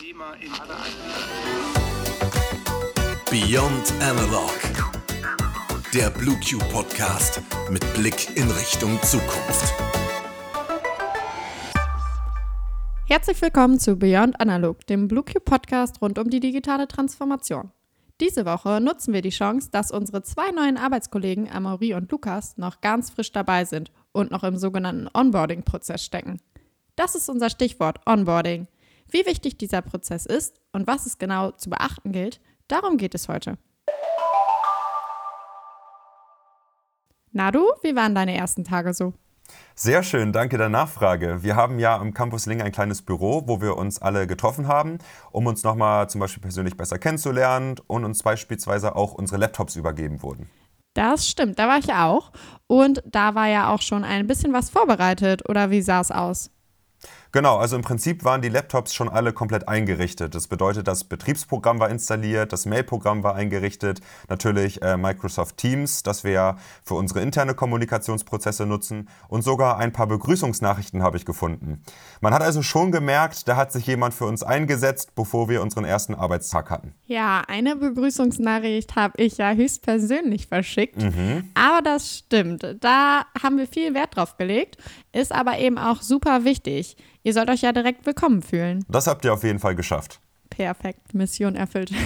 Thema in aller Beyond Analog. Der BlueQ Podcast mit Blick in Richtung Zukunft. Herzlich willkommen zu Beyond Analog, dem BlueQ Podcast rund um die digitale Transformation. Diese Woche nutzen wir die Chance, dass unsere zwei neuen Arbeitskollegen Amaury und Lukas noch ganz frisch dabei sind und noch im sogenannten Onboarding-Prozess stecken. Das ist unser Stichwort Onboarding. Wie wichtig dieser Prozess ist und was es genau zu beachten gilt, darum geht es heute. Na du, wie waren deine ersten Tage so? Sehr schön, danke der Nachfrage. Wir haben ja am Campus Ling ein kleines Büro, wo wir uns alle getroffen haben, um uns nochmal zum Beispiel persönlich besser kennenzulernen und uns beispielsweise auch unsere Laptops übergeben wurden. Das stimmt, da war ich auch. Und da war ja auch schon ein bisschen was vorbereitet, oder wie sah es aus? Genau, also im Prinzip waren die Laptops schon alle komplett eingerichtet. Das bedeutet, das Betriebsprogramm war installiert, das Mailprogramm war eingerichtet, natürlich äh, Microsoft Teams, das wir ja für unsere interne Kommunikationsprozesse nutzen und sogar ein paar Begrüßungsnachrichten habe ich gefunden. Man hat also schon gemerkt, da hat sich jemand für uns eingesetzt, bevor wir unseren ersten Arbeitstag hatten. Ja, eine Begrüßungsnachricht habe ich ja höchstpersönlich verschickt, Mhm. aber das stimmt. Da haben wir viel Wert drauf gelegt, ist aber eben auch super wichtig. Ihr sollt euch ja direkt willkommen fühlen. Das habt ihr auf jeden Fall geschafft. Perfekt, Mission erfüllt.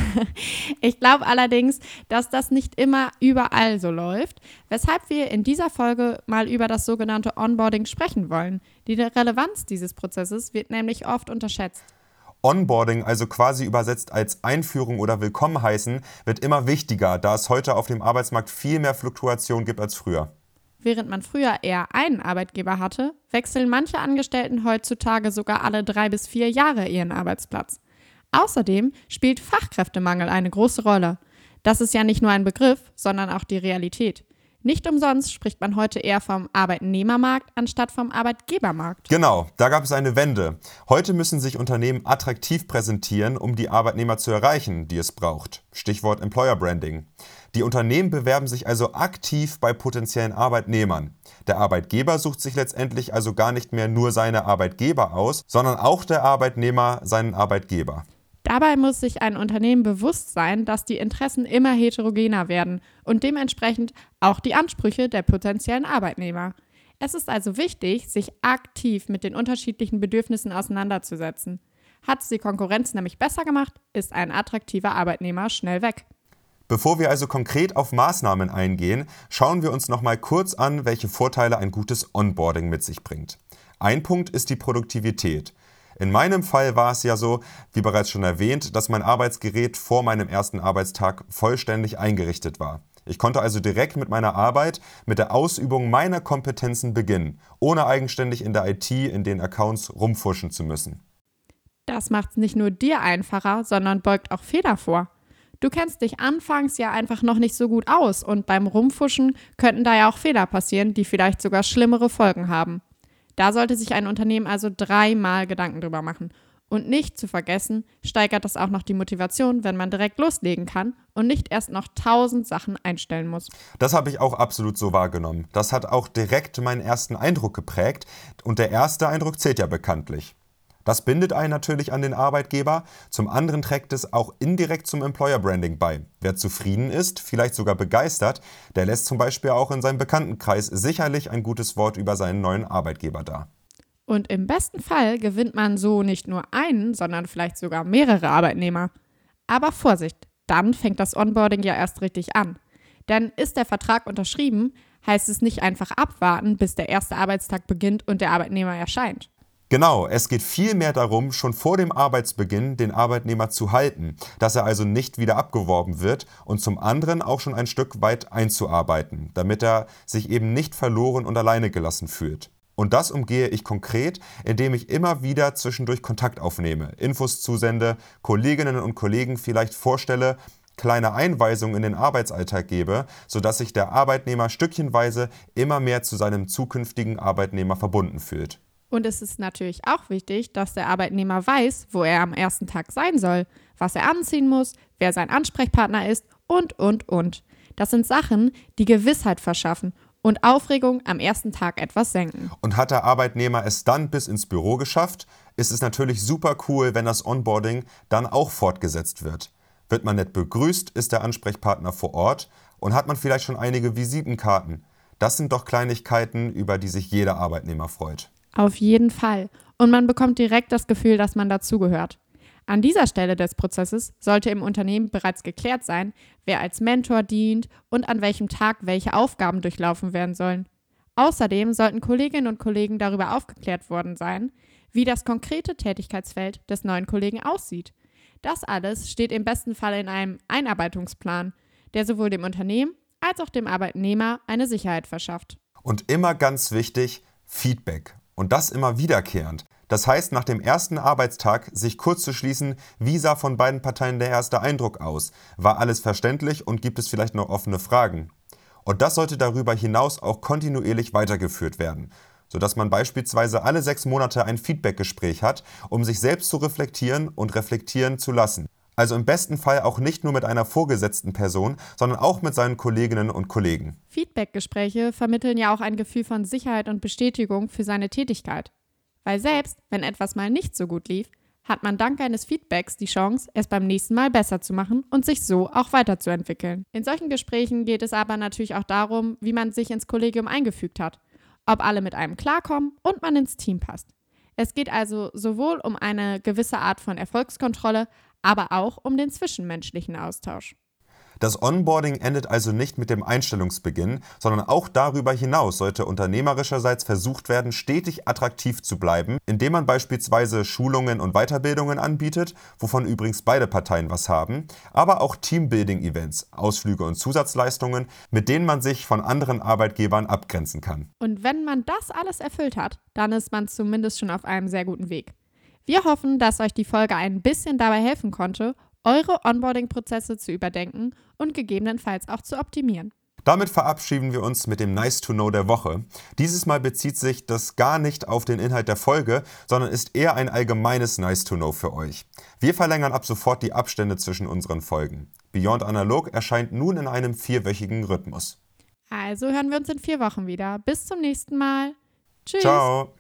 Ich glaube allerdings, dass das nicht immer überall so läuft, weshalb wir in dieser Folge mal über das sogenannte Onboarding sprechen wollen. Die Relevanz dieses Prozesses wird nämlich oft unterschätzt. Onboarding, also quasi übersetzt als Einführung oder Willkommen heißen, wird immer wichtiger, da es heute auf dem Arbeitsmarkt viel mehr Fluktuation gibt als früher. Während man früher eher einen Arbeitgeber hatte, wechseln manche Angestellten heutzutage sogar alle drei bis vier Jahre ihren Arbeitsplatz. Außerdem spielt Fachkräftemangel eine große Rolle. Das ist ja nicht nur ein Begriff, sondern auch die Realität. Nicht umsonst spricht man heute eher vom Arbeitnehmermarkt anstatt vom Arbeitgebermarkt. Genau, da gab es eine Wende. Heute müssen sich Unternehmen attraktiv präsentieren, um die Arbeitnehmer zu erreichen, die es braucht. Stichwort Employer Branding. Die Unternehmen bewerben sich also aktiv bei potenziellen Arbeitnehmern. Der Arbeitgeber sucht sich letztendlich also gar nicht mehr nur seine Arbeitgeber aus, sondern auch der Arbeitnehmer seinen Arbeitgeber. Dabei muss sich ein Unternehmen bewusst sein, dass die Interessen immer heterogener werden und dementsprechend auch die Ansprüche der potenziellen Arbeitnehmer. Es ist also wichtig, sich aktiv mit den unterschiedlichen Bedürfnissen auseinanderzusetzen. Hat es die Konkurrenz nämlich besser gemacht, ist ein attraktiver Arbeitnehmer schnell weg. Bevor wir also konkret auf Maßnahmen eingehen, schauen wir uns nochmal kurz an, welche Vorteile ein gutes Onboarding mit sich bringt. Ein Punkt ist die Produktivität. In meinem Fall war es ja so, wie bereits schon erwähnt, dass mein Arbeitsgerät vor meinem ersten Arbeitstag vollständig eingerichtet war. Ich konnte also direkt mit meiner Arbeit, mit der Ausübung meiner Kompetenzen beginnen, ohne eigenständig in der IT in den Accounts rumfuschen zu müssen. Das macht es nicht nur dir einfacher, sondern beugt auch Fehler vor. Du kennst dich anfangs ja einfach noch nicht so gut aus und beim Rumfuschen könnten da ja auch Fehler passieren, die vielleicht sogar schlimmere Folgen haben. Da sollte sich ein Unternehmen also dreimal Gedanken drüber machen. Und nicht zu vergessen, steigert das auch noch die Motivation, wenn man direkt loslegen kann und nicht erst noch tausend Sachen einstellen muss. Das habe ich auch absolut so wahrgenommen. Das hat auch direkt meinen ersten Eindruck geprägt und der erste Eindruck zählt ja bekanntlich. Das bindet einen natürlich an den Arbeitgeber, zum anderen trägt es auch indirekt zum Employer Branding bei. Wer zufrieden ist, vielleicht sogar begeistert, der lässt zum Beispiel auch in seinem Bekanntenkreis sicherlich ein gutes Wort über seinen neuen Arbeitgeber da. Und im besten Fall gewinnt man so nicht nur einen, sondern vielleicht sogar mehrere Arbeitnehmer. Aber Vorsicht, dann fängt das Onboarding ja erst richtig an. Denn ist der Vertrag unterschrieben, heißt es nicht einfach abwarten, bis der erste Arbeitstag beginnt und der Arbeitnehmer erscheint. Genau, es geht vielmehr darum, schon vor dem Arbeitsbeginn den Arbeitnehmer zu halten, dass er also nicht wieder abgeworben wird und zum anderen auch schon ein Stück weit einzuarbeiten, damit er sich eben nicht verloren und alleine gelassen fühlt. Und das umgehe ich konkret, indem ich immer wieder zwischendurch Kontakt aufnehme, Infos zusende, Kolleginnen und Kollegen vielleicht vorstelle, kleine Einweisungen in den Arbeitsalltag gebe, sodass sich der Arbeitnehmer stückchenweise immer mehr zu seinem zukünftigen Arbeitnehmer verbunden fühlt. Und es ist natürlich auch wichtig, dass der Arbeitnehmer weiß, wo er am ersten Tag sein soll, was er anziehen muss, wer sein Ansprechpartner ist und, und, und. Das sind Sachen, die Gewissheit verschaffen und Aufregung am ersten Tag etwas senken. Und hat der Arbeitnehmer es dann bis ins Büro geschafft, ist es natürlich super cool, wenn das Onboarding dann auch fortgesetzt wird. Wird man nett begrüßt, ist der Ansprechpartner vor Ort und hat man vielleicht schon einige Visitenkarten. Das sind doch Kleinigkeiten, über die sich jeder Arbeitnehmer freut. Auf jeden Fall. Und man bekommt direkt das Gefühl, dass man dazugehört. An dieser Stelle des Prozesses sollte im Unternehmen bereits geklärt sein, wer als Mentor dient und an welchem Tag welche Aufgaben durchlaufen werden sollen. Außerdem sollten Kolleginnen und Kollegen darüber aufgeklärt worden sein, wie das konkrete Tätigkeitsfeld des neuen Kollegen aussieht. Das alles steht im besten Fall in einem Einarbeitungsplan, der sowohl dem Unternehmen als auch dem Arbeitnehmer eine Sicherheit verschafft. Und immer ganz wichtig, Feedback. Und das immer wiederkehrend. Das heißt, nach dem ersten Arbeitstag sich kurz zu schließen, wie sah von beiden Parteien der erste Eindruck aus? War alles verständlich und gibt es vielleicht noch offene Fragen? Und das sollte darüber hinaus auch kontinuierlich weitergeführt werden, sodass man beispielsweise alle sechs Monate ein Feedbackgespräch hat, um sich selbst zu reflektieren und reflektieren zu lassen. Also im besten Fall auch nicht nur mit einer vorgesetzten Person, sondern auch mit seinen Kolleginnen und Kollegen. Feedbackgespräche vermitteln ja auch ein Gefühl von Sicherheit und Bestätigung für seine Tätigkeit. Weil selbst, wenn etwas mal nicht so gut lief, hat man dank eines Feedbacks die Chance, es beim nächsten Mal besser zu machen und sich so auch weiterzuentwickeln. In solchen Gesprächen geht es aber natürlich auch darum, wie man sich ins Kollegium eingefügt hat, ob alle mit einem klarkommen und man ins Team passt. Es geht also sowohl um eine gewisse Art von Erfolgskontrolle, aber auch um den zwischenmenschlichen Austausch. Das Onboarding endet also nicht mit dem Einstellungsbeginn, sondern auch darüber hinaus sollte unternehmerischerseits versucht werden, stetig attraktiv zu bleiben, indem man beispielsweise Schulungen und Weiterbildungen anbietet, wovon übrigens beide Parteien was haben, aber auch Teambuilding-Events, Ausflüge und Zusatzleistungen, mit denen man sich von anderen Arbeitgebern abgrenzen kann. Und wenn man das alles erfüllt hat, dann ist man zumindest schon auf einem sehr guten Weg. Wir hoffen, dass euch die Folge ein bisschen dabei helfen konnte eure Onboarding-Prozesse zu überdenken und gegebenenfalls auch zu optimieren. Damit verabschieden wir uns mit dem Nice to Know der Woche. Dieses Mal bezieht sich das gar nicht auf den Inhalt der Folge, sondern ist eher ein allgemeines Nice to Know für euch. Wir verlängern ab sofort die Abstände zwischen unseren Folgen. Beyond Analog erscheint nun in einem vierwöchigen Rhythmus. Also hören wir uns in vier Wochen wieder. Bis zum nächsten Mal. Tschüss. Ciao.